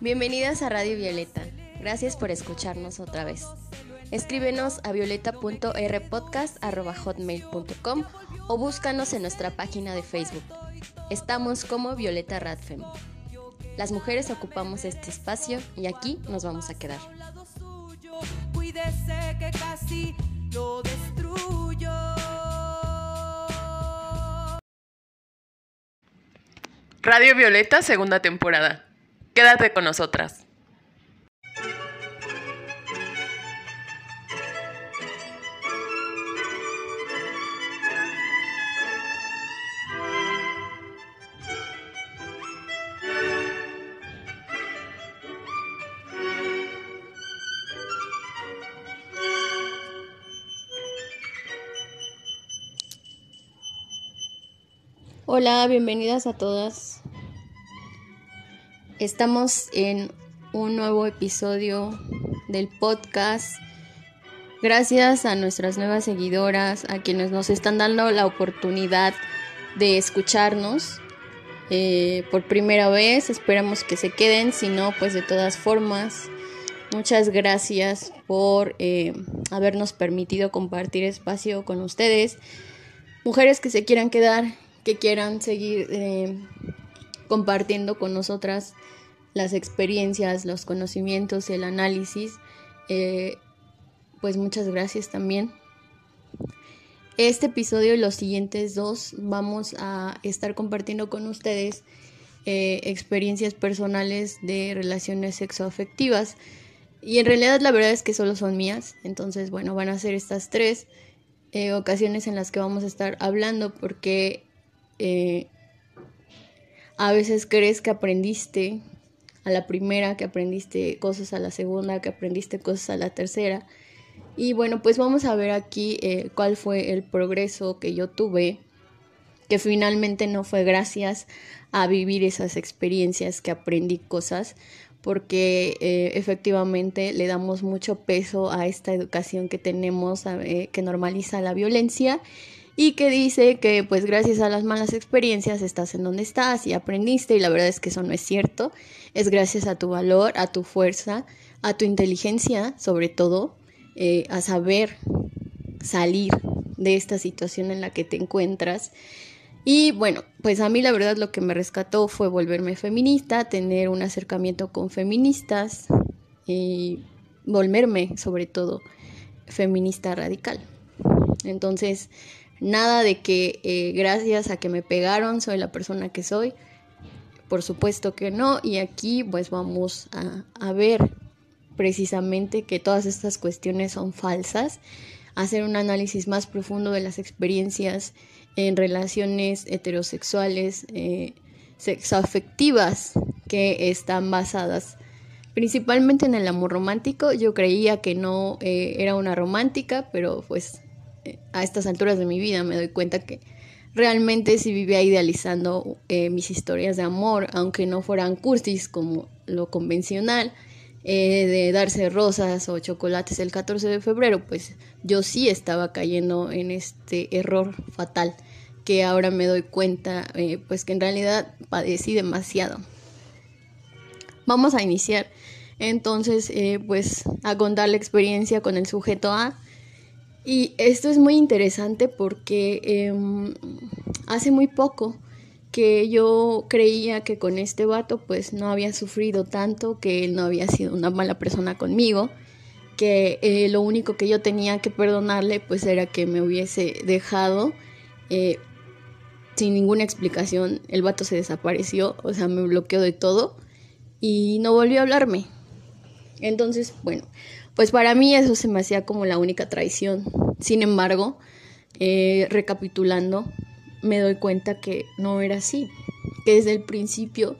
Bienvenidas a Radio Violeta. Gracias por escucharnos otra vez. Escríbenos a violeta.rpodcast.hotmail.com o búscanos en nuestra página de Facebook. Estamos como Violeta Radfem. Las mujeres ocupamos este espacio y aquí nos vamos a quedar. Cuídese que casi lo destruyo. Radio Violeta, segunda temporada. Quédate con nosotras. Hola, bienvenidas a todas. Estamos en un nuevo episodio del podcast. Gracias a nuestras nuevas seguidoras, a quienes nos están dando la oportunidad de escucharnos eh, por primera vez. Esperamos que se queden, si no, pues de todas formas. Muchas gracias por eh, habernos permitido compartir espacio con ustedes. Mujeres que se quieran quedar que quieran seguir eh, compartiendo con nosotras las experiencias, los conocimientos, el análisis, eh, pues muchas gracias también. Este episodio y los siguientes dos vamos a estar compartiendo con ustedes eh, experiencias personales de relaciones sexoafectivas. Y en realidad la verdad es que solo son mías. Entonces, bueno, van a ser estas tres ocasiones en las que vamos a estar hablando porque eh, a veces crees que aprendiste a la primera, que aprendiste cosas a la segunda, que aprendiste cosas a la tercera. Y bueno, pues vamos a ver aquí eh, cuál fue el progreso que yo tuve, que finalmente no fue gracias a vivir esas experiencias que aprendí cosas, porque eh, efectivamente le damos mucho peso a esta educación que tenemos, que normaliza la violencia y que dice que pues gracias a las malas experiencias estás en donde estás y aprendiste y la verdad es que eso no es cierto. Es gracias a tu valor, a tu fuerza, a tu inteligencia sobre todo, eh, a saber salir de esta situación en la que te encuentras. Y bueno, pues a mí la verdad lo que me rescató fue volverme feminista, tener un acercamiento con feministas y volverme sobre todo feminista radical. Entonces, Nada de que eh, gracias a que me pegaron soy la persona que soy. Por supuesto que no. Y aquí pues vamos a, ver precisamente que todas estas cuestiones son falsas. Hacer un análisis más profundo de las experiencias en relaciones heterosexuales, eh, sexoafectivas que están basadas principalmente en el amor romántico. Yo creía que no eh, era una romántica, pero pues a estas alturas de mi vida me doy cuenta que realmente sí vivía idealizando eh, mis historias de amor, aunque no fueran cursis como lo convencional, eh, de darse rosas o chocolates el 14 de febrero, pues yo sí estaba cayendo en este error fatal que ahora me doy cuenta, eh, pues que en realidad padecí demasiado. Vamos a iniciar entonces, pues a contar la experiencia con el sujeto A y esto es muy interesante porque em, hace muy poco que yo creía que con este vato pues no había sufrido tanto, que él no había sido una mala persona conmigo, que eh, lo único que yo tenía que perdonarle pues era que me hubiese dejado eh, sin ninguna explicación, el vato se desapareció, o sea, me bloqueó de todo y no volvió a hablarme. Entonces, bueno, pues para mí eso se me hacía como la única traición. Sin embargo, eh, recapitulando, me doy cuenta que no era así, que desde el principio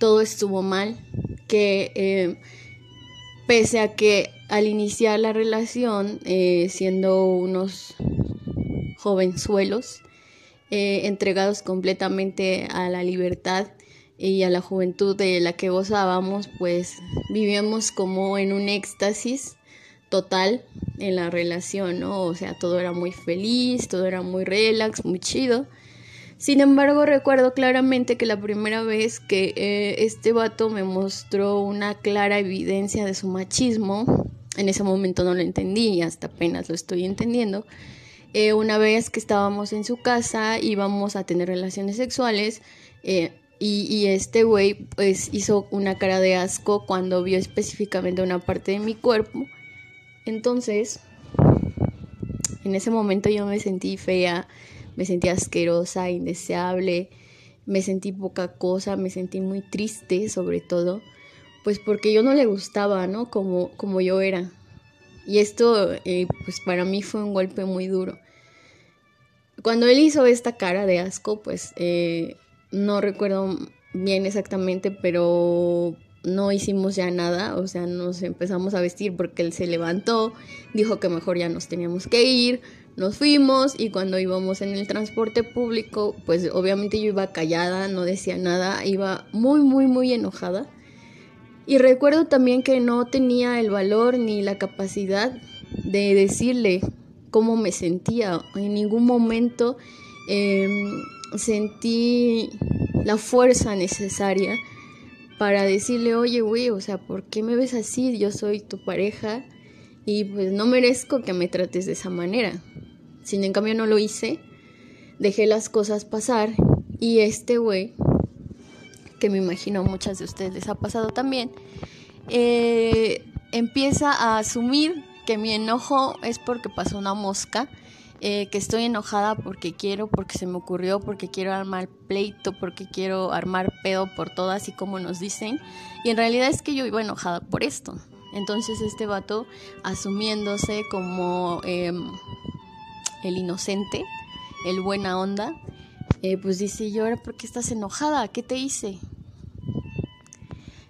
todo estuvo mal, que eh, pese a que al iniciar la relación, eh, siendo unos jovenzuelos, entregados completamente a la libertad y a la juventud de la que gozábamos, pues vivíamos como en un éxtasis total en la relación, ¿no? O sea, todo era muy feliz, todo era muy relax, muy chido. Sin embargo, recuerdo claramente que la primera vez que eh, este vato me mostró una clara evidencia de su machismo, en ese momento no lo entendí y hasta apenas lo estoy entendiendo. Eh, una vez que estábamos en su casa íbamos a tener relaciones sexuales eh, y, este güey pues hizo una cara de asco cuando vio específicamente una parte de mi cuerpo. Entonces, en ese momento yo me sentí fea, me sentí asquerosa, indeseable, me sentí poca cosa, me sentí muy triste sobre todo, pues porque yo no le gustaba, ¿no? Como, como yo era. Y esto, eh, pues para mí fue un golpe muy duro. Cuando él hizo esta cara de asco, pues eh, no recuerdo bien exactamente, pero no hicimos ya nada, o sea, nos empezamos a vestir porque él se levantó, dijo que mejor ya nos teníamos que ir, nos fuimos y cuando íbamos en el transporte público, pues obviamente yo iba callada, no decía nada, iba muy, muy, muy enojada. Y recuerdo también que no tenía el valor ni la capacidad de decirle cómo me sentía. En ningún momento em, sentí la fuerza necesaria para decirle, oye, güey, o sea, ¿por qué me ves así? Yo soy tu pareja y pues no merezco que me trates de esa manera. Sin en cambio no lo hice, dejé las cosas pasar y este güey, que me imagino muchas de ustedes les ha pasado también, eh, empieza a asumir que mi enojo es porque pasó una mosca, eh, que estoy enojada porque quiero, porque se me ocurrió, porque quiero armar pleito, porque quiero armar pedo por todas y como nos dicen. Y en realidad es que yo iba enojada por esto. Entonces este vato asumiéndose como em, el inocente, el buena onda, eh, pues dice, yo ahora por qué estás enojada? ¿Qué te hice?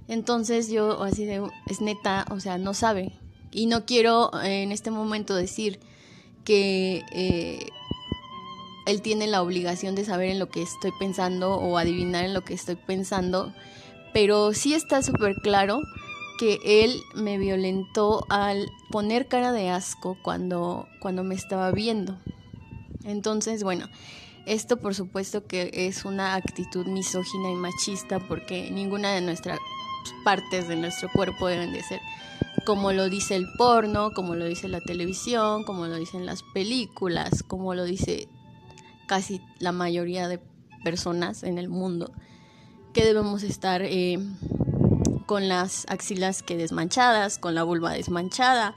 Entonces yo así de, es neta, o sea, no sabe. Y no quiero eh, en este momento decir que eh, él tiene la obligación de saber en lo que estoy pensando o adivinar en lo que estoy pensando, pero sí está súper claro que él me violentó al poner cara de asco cuando, cuando me estaba viendo. Entonces, bueno, esto por supuesto que es una actitud misógina y machista porque ninguna de nuestras partes de nuestro cuerpo deben de ser como lo dice el porno, como lo dice la televisión, como lo dicen las películas, como lo dice casi la mayoría de personas en el mundo, que debemos estar eh, con las axilas que desmanchadas, con la vulva desmanchada,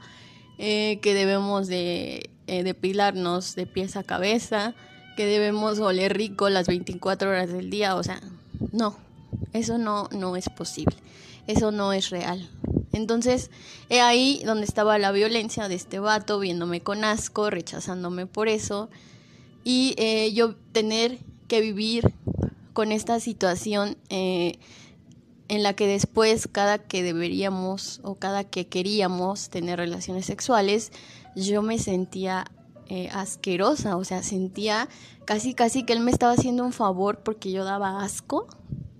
eh, que debemos de eh, depilarnos de pies a cabeza, que debemos oler rico las 24 horas del día, o sea, no, eso no, no es posible, eso no es real. Entonces, he ahí donde estaba la violencia de este vato, viéndome con asco, rechazándome por eso, y eh, yo tener que vivir con esta situación eh, en la que después cada que deberíamos o cada que queríamos tener relaciones sexuales, yo me sentía eh, asquerosa, o sea, sentía casi casi que él me estaba haciendo un favor porque yo daba asco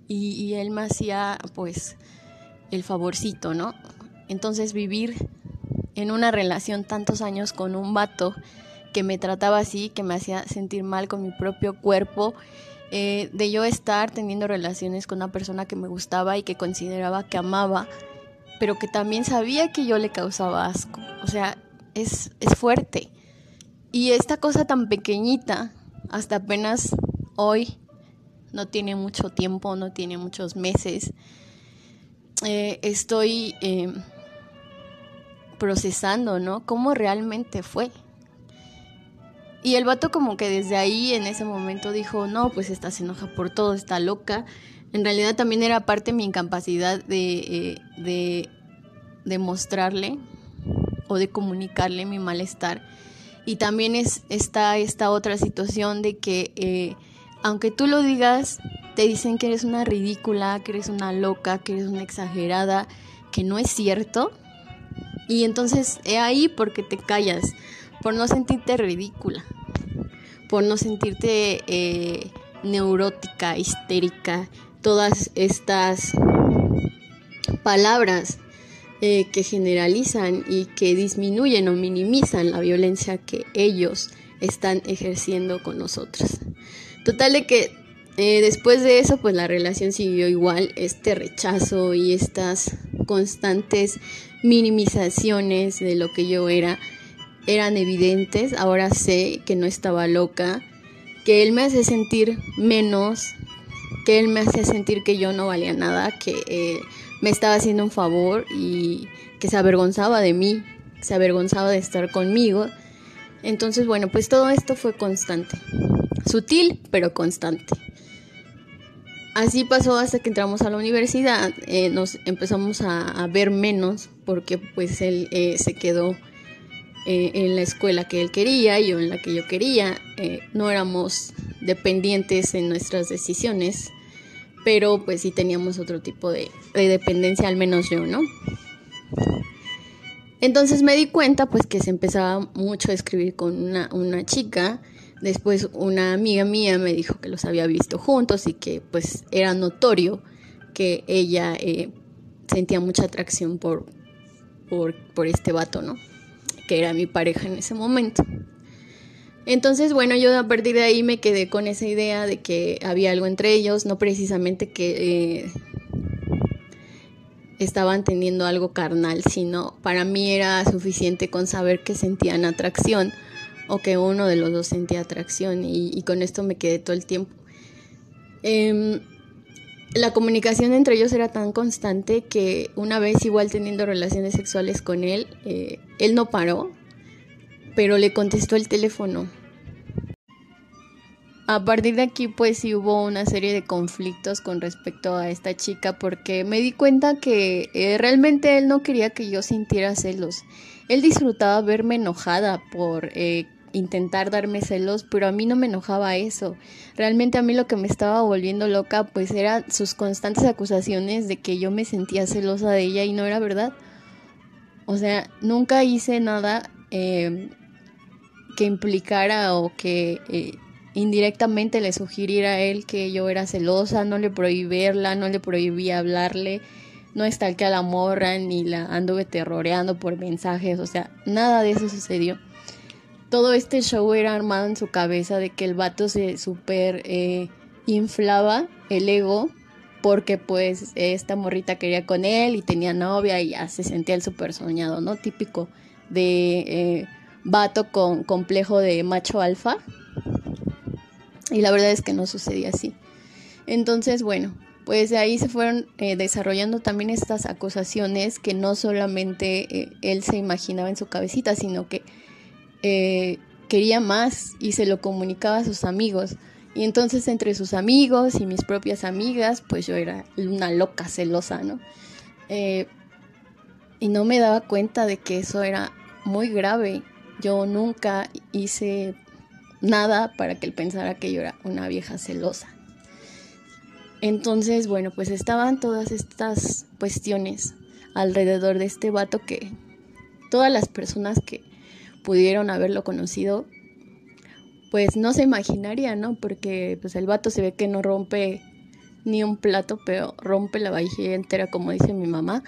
y, y él me hacía pues el favorcito, ¿no? Entonces vivir en una relación tantos años con un vato que me trataba así, que me hacía sentir mal con mi propio cuerpo, eh, de yo estar teniendo relaciones con una persona que me gustaba y que consideraba que amaba, pero que también sabía que yo le causaba asco. O sea, es, es fuerte. Y esta cosa tan pequeñita, hasta apenas hoy, no tiene mucho tiempo, no tiene muchos meses, eh, estoy eh, procesando, ¿no? ¿Cómo realmente fue? Y el vato como que desde ahí en ese momento dijo, no, pues esta se enoja por todo, está loca. En realidad también era parte de mi incapacidad de, eh, de, mostrarle o de comunicarle mi malestar. Y también es, está esta otra situación de que eh, aunque tú lo digas, te dicen que eres una ridícula, que eres una loca, que eres una exagerada, que no es cierto. Y entonces he ahí porque te callas, por no sentirte ridícula por no sentirte eh, neurótica, histérica, todas estas palabras eh, que generalizan y que disminuyen o minimizan la violencia que ellos están ejerciendo con nosotros. Total de que eh, después de eso, pues la relación siguió igual, este rechazo y estas constantes minimizaciones de lo que yo era eran evidentes. Ahora sé que no estaba loca, que él me hace sentir menos, que él me hacía sentir que yo no valía nada, que eh, me estaba haciendo un favor y que se avergonzaba de mí, se avergonzaba de estar conmigo. Entonces, bueno, pues todo esto fue constante. Sutil, pero constante. Así pasó hasta que entramos a la universidad, eh, nos empezamos a, ver menos porque pues él eh, se quedó eh, en la escuela que él quería, yo en la que yo quería, no éramos dependientes en nuestras decisiones, pero pues sí teníamos otro tipo de, dependencia, al menos yo, ¿no? Entonces me di cuenta pues que se empezaba mucho a escribir con una chica, Después una amiga mía me dijo que los había visto juntos y que pues era notorio que ella eh, sentía mucha atracción por, por, por este vato, ¿no? Que era mi pareja en ese momento. Entonces, bueno, yo a partir de ahí me quedé con esa idea de que había algo entre ellos, no precisamente que eh, estaban teniendo algo carnal, sino para mí era suficiente con saber que sentían atracción o que uno de los dos sentía atracción y, con esto me quedé todo el tiempo. Em, la comunicación entre ellos era tan constante que una vez igual teniendo relaciones sexuales con él, eh, él no paró, pero le contestó el teléfono. A partir de aquí pues sí hubo una serie de conflictos con respecto a esta chica porque me di cuenta que eh, realmente él no quería que yo sintiera celos. Él disfrutaba verme enojada por eh, intentar darme celos, pero a mí no me enojaba eso. Realmente a mí lo que me estaba volviendo loca pues eran sus constantes acusaciones de que yo me sentía celosa de ella y no era verdad. O sea, nunca hice nada eh, que implicara o que eh, indirectamente le sugiriera a él que yo era celosa, no le prohibí verla, no le prohibí hablarle, no estalqué a la morra ni la anduve terroreando por mensajes, o sea, nada de eso sucedió todo este show era armado en su cabeza de que el vato se super eh, inflaba el ego porque pues esta morrita quería con él y tenía novia y ya se sentía el super soñado, ¿no? Típico de eh, vato con complejo de macho alfa. Y la verdad es que no sucedía así. Entonces, bueno, pues de ahí se fueron eh, desarrollando también estas acusaciones que no solamente él se imaginaba en su cabecita, sino que eh, quería más y se lo comunicaba a sus amigos. Y entonces entre sus amigos y mis propias amigas, pues yo era una loca celosa, ¿no? Eh, y no me daba cuenta de que eso era muy grave. Yo nunca hice nada para que él pensara que yo era una vieja celosa. Entonces, bueno, pues estaban todas estas cuestiones alrededor de este vato que todas las personas que pudieron haberlo conocido, pues no se imaginaría, ¿no? Porque pues el vato se ve que no rompe ni un plato, pero rompe la vajilla entera, como dice mi mamá.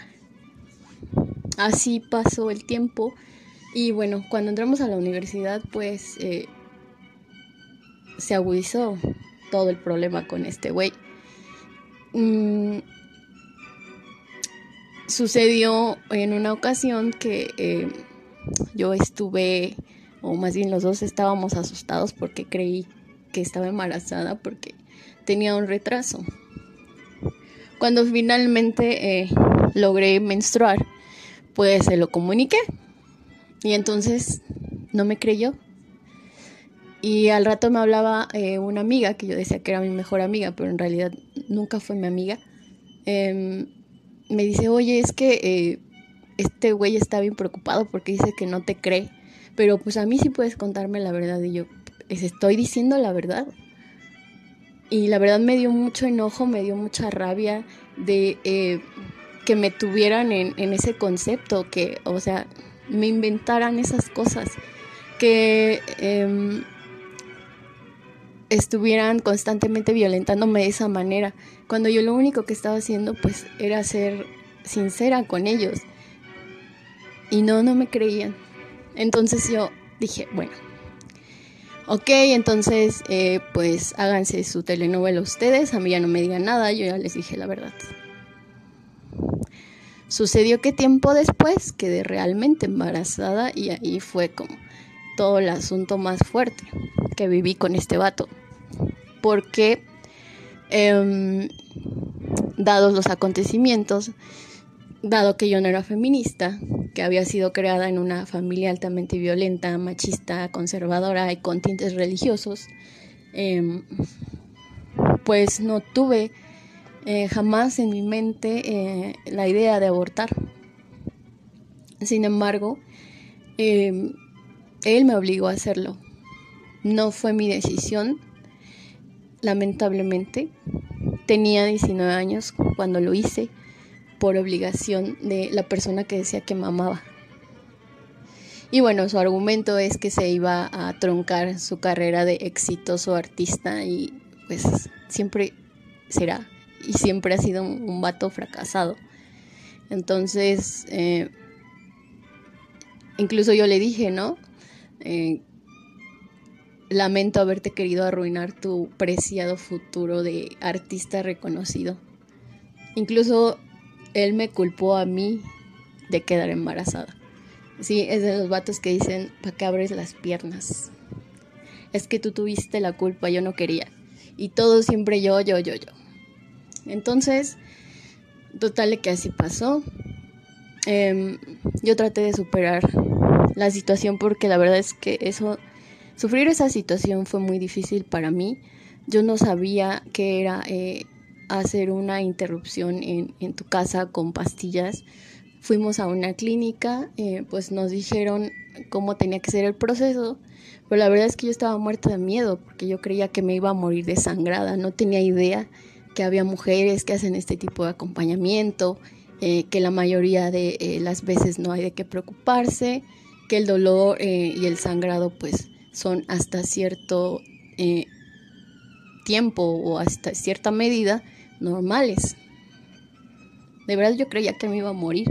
Así pasó el tiempo y bueno, cuando entramos a la universidad, pues eh, se agudizó todo el problema con este güey. Mm, sucedió en una ocasión que eh, yo estuve, o más bien los dos estábamos asustados porque creí que estaba embarazada porque tenía un retraso. Cuando finalmente eh, logré menstruar, pues se lo comuniqué. Y entonces no me creyó. Y al rato me hablaba eh, una amiga, que yo decía que era mi mejor amiga, pero en realidad nunca fue mi amiga. Em, me dice, oye, es que eh, este güey está bien preocupado porque dice que no te cree, pero pues a mí sí puedes contarme la verdad y yo les estoy diciendo la verdad. Y la verdad me dio mucho enojo, me dio mucha rabia de eh, que me tuvieran en, ese concepto, que, o sea, me inventaran esas cosas, que em, estuvieran constantemente violentándome de esa manera, cuando yo lo único que estaba haciendo pues era ser sincera con ellos y no, no me creían. Entonces yo dije, bueno, Ok, entonces eh, pues háganse su telenovela ustedes, a mí ya no me digan nada, yo ya les dije la verdad. Sucedió que tiempo después quedé realmente embarazada y ahí fue como todo el asunto más fuerte que viví con este vato. Porque, em, dados los acontecimientos, dado que yo no era feminista, que había sido creada en una familia altamente violenta, machista, conservadora y con tintes religiosos, em, pues no tuve eh, jamás en mi mente eh, la idea de abortar. Sin embargo, em, él me obligó a hacerlo. No fue mi decisión, lamentablemente. Tenía 19 años cuando lo hice por obligación de la persona que decía que me amaba. Y bueno, su argumento es que se iba a troncar su carrera de exitoso artista y pues siempre será y siempre ha sido un, vato fracasado. Entonces, eh, incluso yo le dije, ¿no? Eh, lamento haberte querido arruinar tu preciado futuro de artista reconocido. Incluso él me culpó a mí de quedar embarazada. Sí, es de los vatos que dicen, ¿para qué abres las piernas? Es que tú tuviste la culpa, yo no quería. Y todo siempre yo, yo, yo, yo. Entonces, total que así pasó. Em, yo traté de superar la situación porque la verdad es que eso, sufrir esa situación fue muy difícil para mí. Yo no sabía que era eh, hacer una interrupción en, en, tu casa con pastillas. Fuimos a una clínica, eh, pues nos dijeron cómo tenía que ser el proceso, pero la verdad es que yo estaba muerta de miedo porque yo creía que me iba a morir desangrada, no tenía idea que había mujeres que hacen este tipo de acompañamiento, eh, que la mayoría de eh, las veces no hay de qué preocuparse, que el dolor eh, y el sangrado pues son hasta cierto tiempo o hasta cierta medida normales. De verdad yo creía que me iba a morir.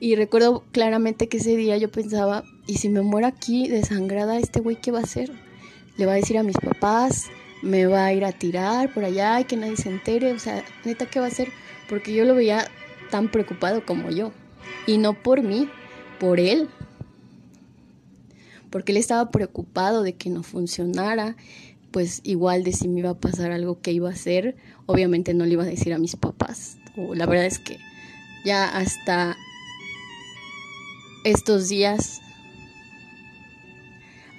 Y recuerdo claramente que ese día yo pensaba, ¿y si me muero aquí desangrada, este güey qué va a hacer? Le va a decir a mis papás, me va a ir a tirar por allá y que nadie se entere. O sea, neta, ¿qué va a hacer? Porque yo lo veía tan preocupado como yo. Y no por mí, por él. Porque él estaba preocupado de que no funcionara, pues igual de si me iba a pasar algo que iba a hacer, obviamente no le iba a decir a mis papás. O la verdad es que ya hasta estos días,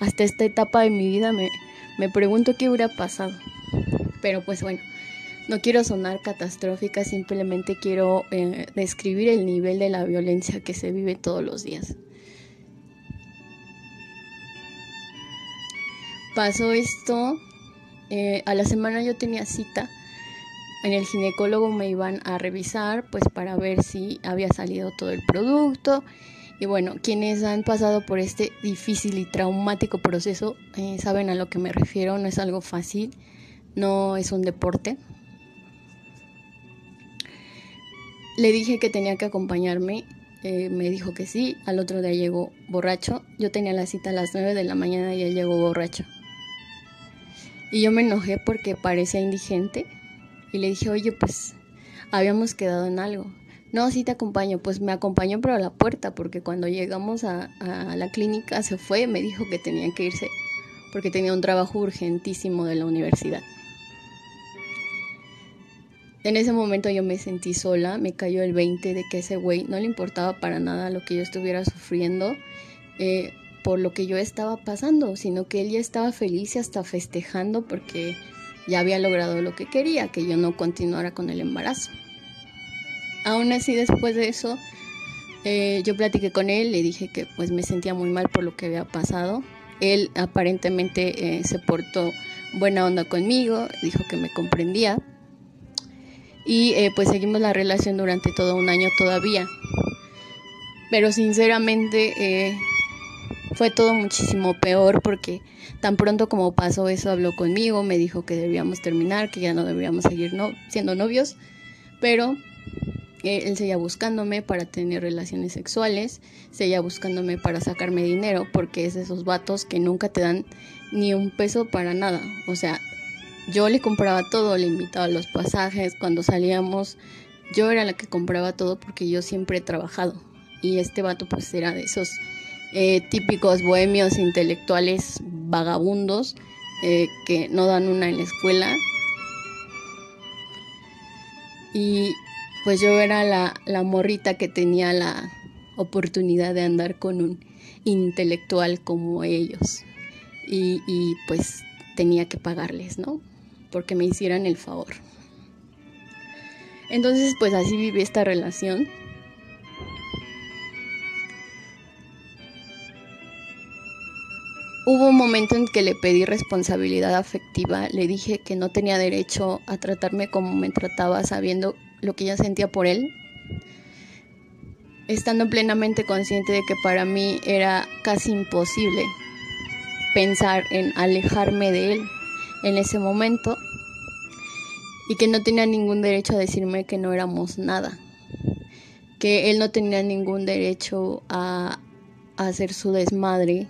hasta esta etapa de mi vida me, me pregunto qué hubiera pasado. Pero pues bueno, no quiero sonar catastrófica, simplemente quiero eh, describir el nivel de la violencia que se vive todos los días. Pasó esto, eh, a la semana yo tenía cita, en el ginecólogo me iban a revisar pues para ver si había salido todo el producto y bueno, quienes han pasado por este difícil y traumático proceso eh, saben a lo que me refiero, no es algo fácil, no es un deporte. Le dije que tenía que acompañarme, eh, me dijo que sí, al otro día llegó borracho, yo tenía la cita a las 9 de la mañana y él llegó borracho. Y yo me enojé porque parecía indigente y le dije, oye, pues habíamos quedado en algo. No, sí te acompaño. Pues me acompañó pero a la puerta porque cuando llegamos a, la clínica se fue, me dijo que tenía que irse porque tenía un trabajo urgentísimo de la universidad. En ese momento yo me sentí sola, me cayó el 20 de que ese güey no le importaba para nada lo que yo estuviera sufriendo eh, por lo que yo estaba pasando, sino que él ya estaba feliz y hasta festejando porque ya había logrado lo que quería, que yo no continuara con el embarazo. Aún así, después de eso, eh, yo platiqué con él, le dije que pues me sentía muy mal por lo que había pasado. Él aparentemente eh, se portó buena onda conmigo, dijo que me comprendía. Y eh, pues seguimos la relación durante todo un año todavía. Pero sinceramente fue todo muchísimo peor porque tan pronto como pasó eso habló conmigo, me dijo que debíamos terminar, que ya no deberíamos seguir no, siendo novios. Pero él seguía buscándome para tener relaciones sexuales, seguía buscándome para sacarme dinero, porque es de esos vatos que nunca te dan ni un peso para nada. O sea, yo le compraba todo, le invitaba a los pasajes, cuando salíamos, yo era la que compraba todo porque yo siempre he trabajado. Y este vato pues era de esos eh, típicos bohemios intelectuales vagabundos eh, que no dan una en la escuela. Y pues yo era la, la morrita que tenía la oportunidad de andar con un intelectual como ellos. Y, y pues tenía que pagarles, ¿no? Porque me hicieran el favor. Entonces, pues así viví esta relación. Hubo un momento en que le pedí responsabilidad afectiva, le dije que no tenía derecho a tratarme como me trataba sabiendo lo que ella sentía por él, estando plenamente consciente de que para mí era casi imposible pensar en alejarme de él en ese momento y que no tenía ningún derecho a decirme que no éramos nada, que él no tenía ningún derecho a, hacer su desmadre,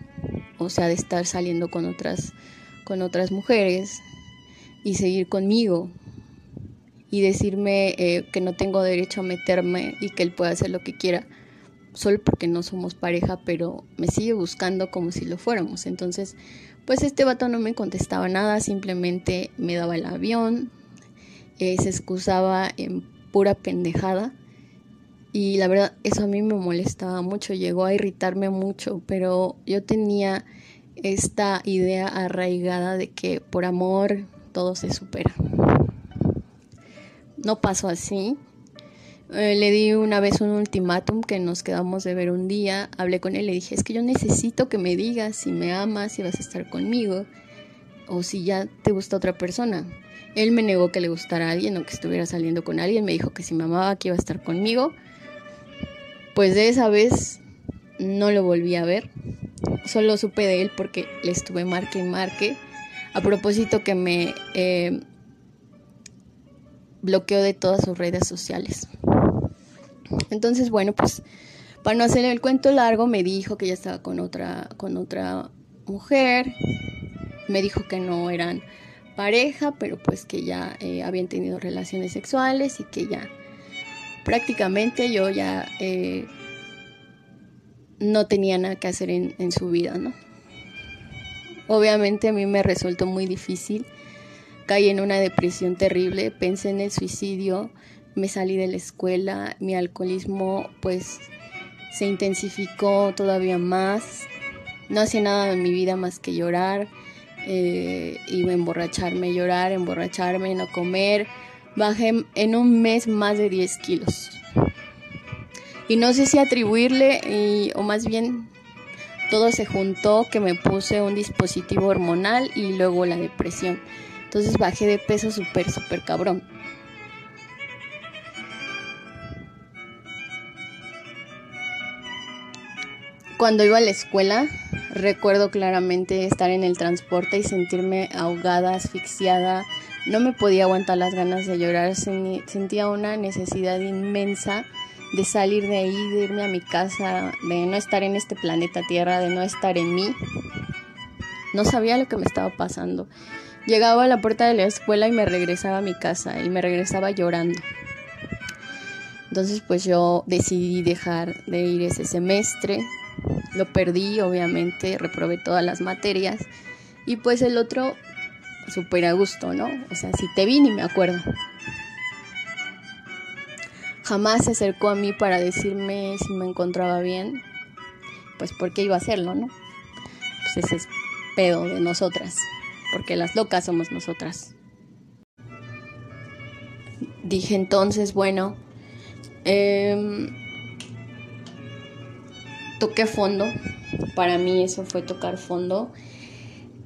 o sea, de estar saliendo con otras con otras mujeres y seguir conmigo y decirme eh, que no tengo derecho a meterme y que él puede hacer lo que quiera solo porque no somos pareja, pero me sigue buscando como si lo fuéramos. Entonces, pues este vato no me contestaba nada, simplemente me daba el avión, eh, se excusaba en pura pendejada. Y la verdad, eso a mí me molestaba mucho, llegó a irritarme mucho, pero yo tenía esta idea arraigada de que por amor todo se supera. No pasó así, eh, le di una vez un ultimátum que nos quedamos de ver un día. Hablé con él, le dije, es que yo necesito que me digas si me amas, si vas a estar conmigo o si ya te gusta otra persona. Él me negó que le gustara a alguien o que estuviera saliendo con alguien. Me dijo que si me amaba, que iba a estar conmigo. Pues de esa vez no lo volví a ver. Solo supe de él porque le estuve marque y marque. A propósito que me eh, bloqueó de todas sus redes sociales. Entonces, bueno, pues para no hacer el cuento largo, me dijo que ya estaba con otra, con otra mujer. Me dijo que no eran pareja, pero pues que ya eh, habían tenido relaciones sexuales y que ya prácticamente yo ya eh, no tenía nada que hacer en, en su vida, ¿no? Obviamente a mí me resultó muy difícil, caí en una depresión terrible, pensé en el suicidio, me salí de la escuela, mi alcoholismo pues se intensificó todavía más, no hacía nada en mi vida más que llorar, eh, iba a emborracharme, llorar, emborracharme, no comer, bajé en un mes más de 10 kilos. Y no sé si atribuirle, o más bien todo se juntó, que me puse un dispositivo hormonal y luego la depresión. Entonces bajé de peso súper, súper cabrón. Cuando iba a la escuela, recuerdo claramente estar en el transporte y sentirme ahogada, asfixiada. No me podía aguantar las ganas de llorar. Sentía una necesidad inmensa de salir de ahí, de irme a mi casa, de no estar en este planeta Tierra, de no estar en mí. No sabía lo que me estaba pasando. Llegaba a la puerta de la escuela y me regresaba a mi casa y me regresaba llorando. Entonces pues yo decidí dejar de ir ese semestre, lo perdí, obviamente, reprobé todas las materias. Y pues el otro, súper a gusto, ¿no? O sea, si te vi ni me acuerdo. Jamás se acercó a mí para decirme si me encontraba bien. Pues porque iba a hacerlo, ¿no? Pues ese es pedo de nosotras. Porque las locas somos nosotras. Dije entonces, bueno, eh, toqué fondo. Para mí eso fue tocar fondo.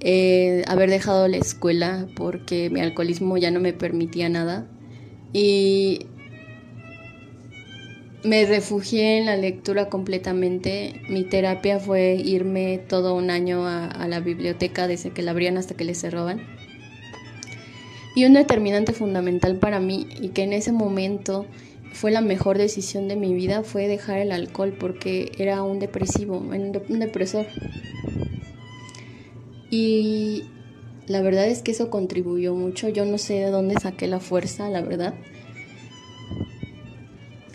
Eh, haber dejado la escuela porque mi alcoholismo ya no me permitía nada. Y me refugié en la lectura completamente. Mi terapia fue irme todo un año a, la biblioteca desde que la abrían hasta que le cerraban. Y un determinante fundamental para mí y que en ese momento fue la mejor decisión de mi vida fue dejar el alcohol porque era un depresivo, un depresor. Y la verdad es que eso contribuyó mucho. Yo no sé de dónde saqué la fuerza, la verdad.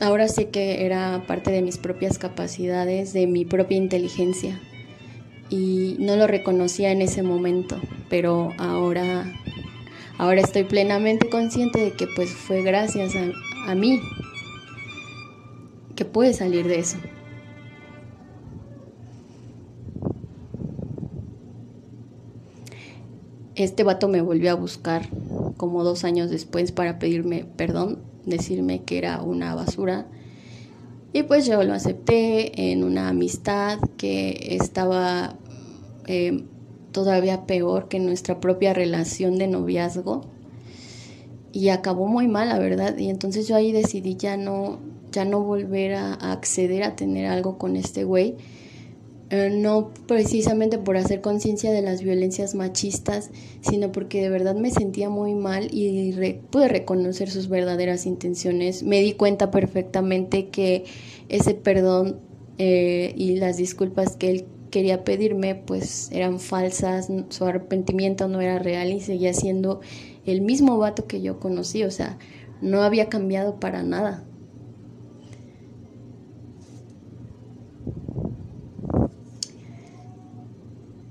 Ahora sé que era parte de mis propias capacidades, de mi propia inteligencia. Y no lo reconocía en ese momento, pero ahora, ahora estoy plenamente consciente de que pues fue gracias a, a mí que pude salir de eso. Este vato me volvió a buscar como dos años después para pedirme perdón, decirme que era una basura. Y pues yo lo acepté en una amistad que estaba eh, todavía peor que nuestra propia relación de noviazgo. Y acabó muy mal, la verdad. Y entonces yo ahí decidí ya no, ya no volver a, acceder a tener algo con este güey eh, no precisamente por hacer conciencia de las violencias machistas, sino porque de verdad me sentía muy mal y pude reconocer sus verdaderas intenciones. Me di cuenta perfectamente que ese perdón eh, y las disculpas que él quería pedirme pues eran falsas, su arrepentimiento no era real y seguía siendo el mismo vato que yo conocí, o sea, no había cambiado para nada.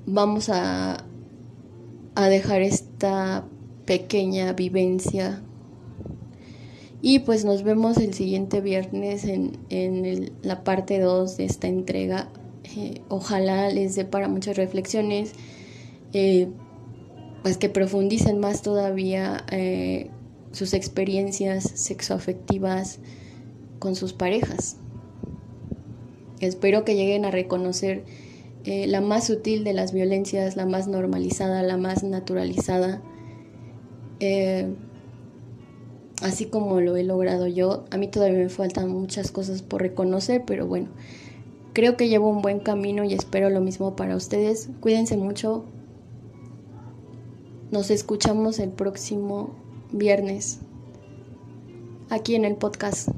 Vamos a, a dejar esta pequeña vivencia y pues nos vemos el siguiente viernes en, en la parte 2 de esta entrega. Eh, ojalá les dé para muchas reflexiones, eh, pues que profundicen más todavía eh, sus experiencias sexoafectivas con sus parejas. Espero que lleguen a reconocer eh, la más sutil de las violencias, la más normalizada, la más naturalizada. Eh, así como lo he logrado yo, a mí todavía me faltan muchas cosas por reconocer, pero bueno, creo que llevo un buen camino y espero lo mismo para ustedes. Cuídense mucho. Nos escuchamos el próximo viernes aquí en el podcast.